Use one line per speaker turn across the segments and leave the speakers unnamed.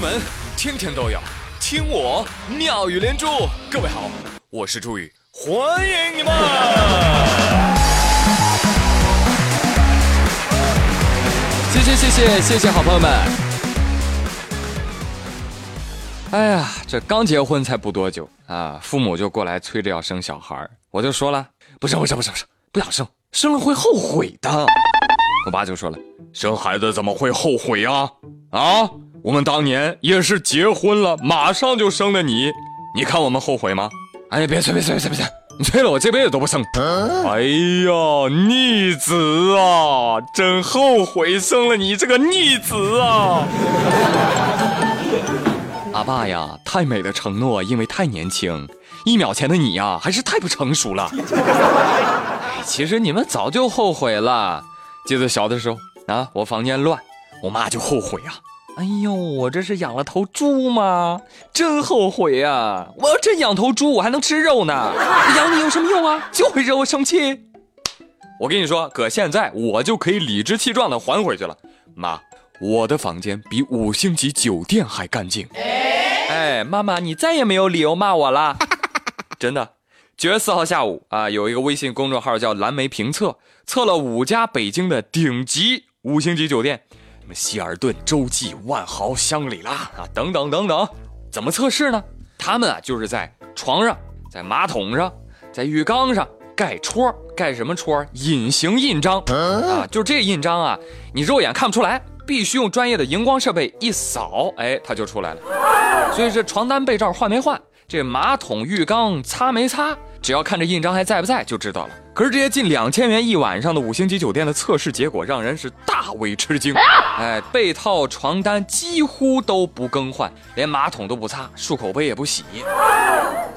门天天都有听我妙语连珠。各位好，我是朱宇，欢迎你们！谢谢谢谢谢谢好朋友们。哎呀，这刚结婚才不多久啊，父母就过来催着要生小孩我就说了，不生不生不生不生，不想生，生了会后悔的。我爸就说了，生孩子怎么会后悔呀？啊，我们当年也是结婚了，马上就生了你，你看我们后悔吗？哎呀，别催别催别催别催，你催了我这辈子都不生。哎呀，逆子啊，真后悔生了你这个逆子啊！阿爸呀，太美的承诺，因为太年轻。一秒前的你呀，还是太不成熟了。哎，其实你们早就后悔了。记得小的时候啊，我房间乱，我妈就后悔啊。哎呦，我这是养了头猪吗？真后悔呀！我要真养头猪，我还能吃肉呢。养你有什么用啊？就会惹我生气。我跟你说，搁现在我就可以理直气壮的还回去了。妈。我的房间比五星级酒店还干净。哎，妈妈，你再也没有理由骂我了。真的，九月四号下午啊，有一个微信公众号叫蓝莓评测，测了五家北京的顶级五星级酒店，什么希尔顿、洲际、万豪、香格里拉啊，等等等等。怎么测试呢？他们啊，就是在床上、在马桶上、在浴缸上盖戳，盖什么戳？隐形印章啊，就这印章啊，你肉眼看不出来。必须用专业的荧光设备一扫，哎，它就出来了。所以这床单被罩换没换，这马桶浴缸擦没擦，只要看这印章还在不在就知道了。可是这些近两千元一晚上的五星级酒店的测试结果让人是大为吃惊。哎，被套床单几乎都不更换，连马桶都不擦，漱口杯也不洗。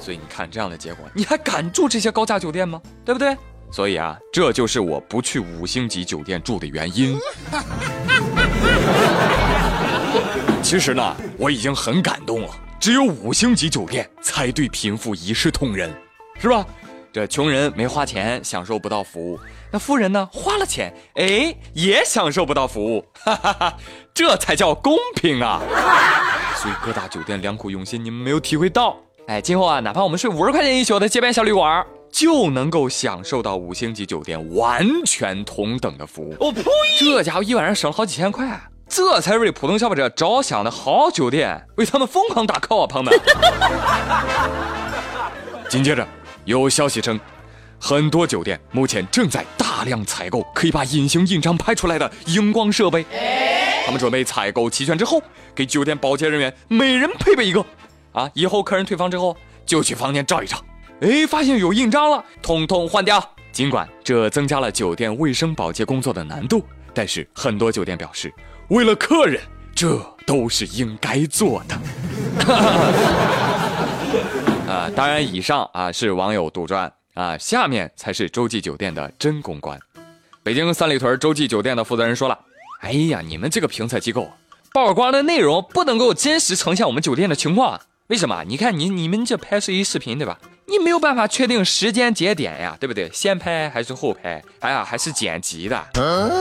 所以你看这样的结果，你还敢住这些高价酒店吗？对不对？所以啊，这就是我不去五星级酒店住的原因。其实呢，我已经很感动了。只有五星级酒店才对贫富一视同仁，是吧？这穷人没花钱享受不到服务，那富人呢花了钱，哎，也享受不到服务，哈哈哈，这才叫公平啊！所以各大酒店良苦用心，你们没有体会到。哎，今后啊，哪怕我们睡五十块钱一宿的街边小旅馆。就能够享受到五星级酒店完全同等的服务。我呸！这家伙一晚上省了好几千块，这才是为普通消费者着想的好酒店，为他们疯狂打 call 啊，朋友们！紧接着有消息称，很多酒店目前正在大量采购可以把隐形印章拍出来的荧光设备，他们准备采购齐全之后，给酒店保洁人员每人配备一个。啊，以后客人退房之后就去房间照一照。哎，发现有印章了，通通换掉。尽管这增加了酒店卫生保洁工作的难度，但是很多酒店表示，为了客人，这都是应该做的。啊，当然，以上啊是网友杜撰啊，下面才是洲际酒店的真公关。北京三里屯洲际酒店的负责人说了：“哎呀，你们这个评测机构曝光的内容不能够真实呈现我们酒店的情况，为什么？你看你你们这拍摄一视频，对吧？”你没有办法确定时间节点呀，对不对？先拍还是后拍？哎呀，还是剪辑的，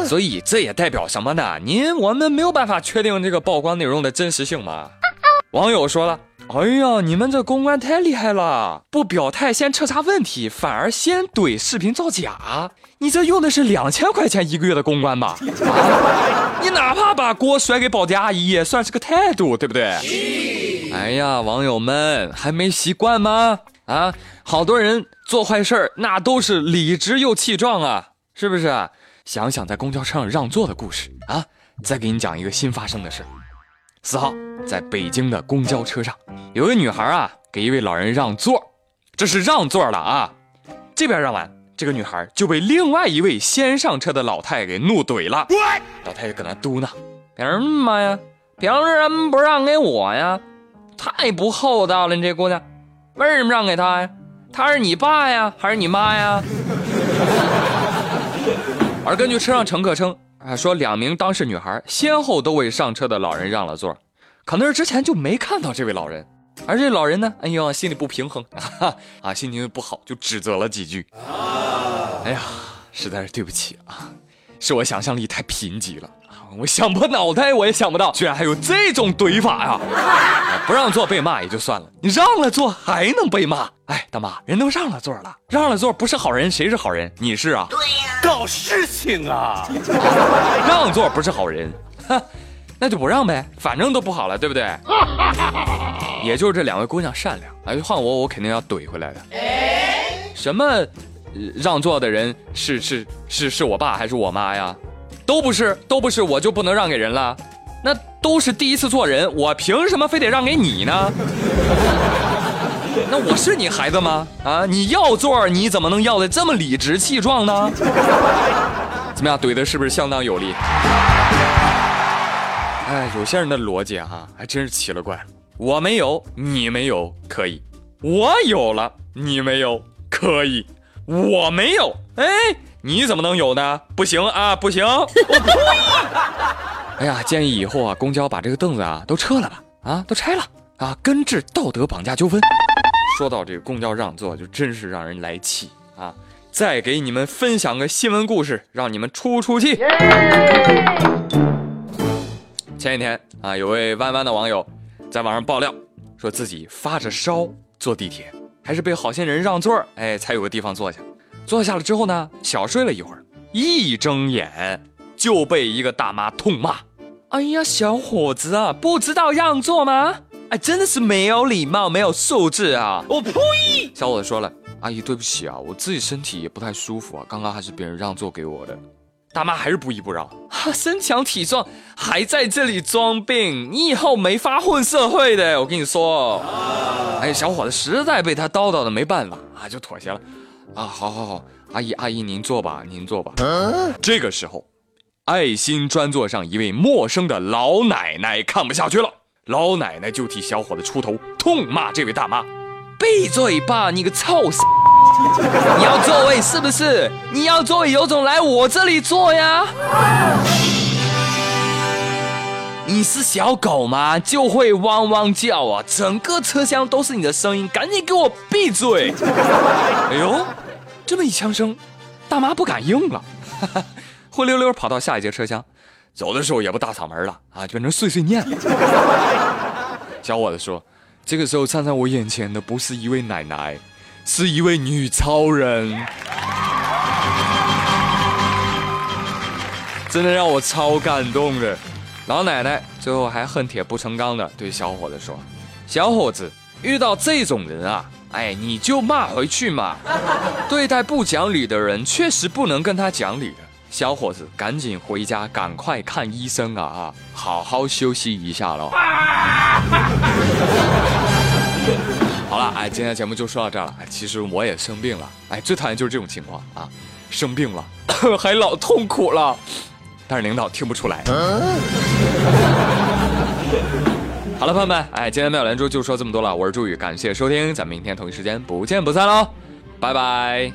所以这也代表什么呢？您我们没有办法确定这个曝光内容的真实性嘛？网友说了：“哎呀，你们这公关太厉害了，不表态先彻查问题，反而先怼视频造假，你这用的是两千块钱一个月的公关吧？你哪怕把锅甩给保洁阿姨，也算是个态度，对不对？”哎呀，网友们还没习惯吗？啊，好多人做坏事儿，那都是理直又气壮啊，是不是？想想在公交车上让座的故事啊，再给你讲一个新发生的事。四号，在北京的公交车上，有个女孩啊，给一位老人让座，这是让座了啊。这边让完，这个女孩就被另外一位先上车的老太给怒怼了。老太太搁那嘟囔：“凭什么呀？凭什么不让给我呀？太不厚道了，你这姑娘。”为什么让给他呀？他是你爸呀，还是你妈呀？而根据车上乘客称，啊，说两名当事女孩先后都为上车的老人让了座，可能是之前就没看到这位老人，而这老人呢，哎呦，心里不平衡，啊，心情不好，就指责了几句。哎呀，实在是对不起啊，是我想象力太贫瘠了。我想破脑袋我也想不到，居然还有这种怼法呀！不让座被骂也就算了，你让了座还能被骂？哎，大妈，人都让了座了，让了座不是好人谁是好人？你是啊？对
呀，搞事情啊！
让座不是好人，哼，那就不让呗，反正都不好了，对不对？也就是这两位姑娘善良，哎，换我我肯定要怼回来的。什么让座的人是是是是我爸还是我妈呀？都不是，都不是，我就不能让给人了？那都是第一次做人，我凭什么非得让给你呢？那我是你孩子吗？啊，你要座，你怎么能要的这么理直气壮呢？怎么样，怼的是不是相当有力？哎，有些人的逻辑哈，还真是奇了怪了。我没有，你没有，可以；我有了，你没有，可以；我没有，哎。你怎么能有呢？不行啊，不行！我呸！哎呀，建议以后啊，公交把这个凳子啊都撤了吧，啊，都拆了啊，根治道德绑架纠纷。说到这个公交让座，就真是让人来气啊！再给你们分享个新闻故事，让你们出出气。前几天啊，有位弯弯的网友在网上爆料，说自己发着烧坐地铁，还是被好心人让座，哎，才有个地方坐下。坐下了之后呢，小睡了一会儿，一睁眼就被一个大妈痛骂：“哎呀，小伙子啊，不知道让座吗？哎，真的是没有礼貌，没有素质啊！”我呸！小伙子说了：“阿姨，对不起啊，我自己身体也不太舒服啊，刚刚还是别人让座给我的。”大妈还是不依不饶：“ 哈，身强体壮，还在这里装病，你以后没法混社会的，我跟你说。”哎，小伙子实在被他叨叨的没办法啊，就妥协了。啊，好，好，好，阿姨，阿姨，您坐吧，您坐吧。这个时候，爱心专座上一位陌生的老奶奶看不下去了，老奶奶就替小伙子出头，痛骂这位大妈：“闭嘴吧，你个臭死！你要座位是不是？你要座位有种来我这里坐呀！你是小狗吗？就会汪汪叫啊！整个车厢都是你的声音，赶紧给我闭嘴！哎呦！”这么一枪声，大妈不敢应了，灰溜溜跑到下一节车厢，走的时候也不大嗓门了啊，就变成碎碎念了。小伙子说：“这个时候站在我眼前的不是一位奶奶，是一位女超人，真的让我超感动的。”老奶奶最后还恨铁不成钢的对小伙子说：“小伙子，遇到这种人啊。”哎，你就骂回去嘛！对待不讲理的人，确实不能跟他讲理的。小伙子，赶紧回家，赶快看医生啊！啊，好好休息一下喽。好了，哎，今天节目就说到这儿了。哎，其实我也生病了。哎，最讨厌就是这种情况啊，生病了 还老痛苦了，但是领导听不出来。好了，朋友们，哎，今天妙连珠就说这么多了。我是朱宇，感谢收听，咱们明天同一时间不见不散喽，拜拜。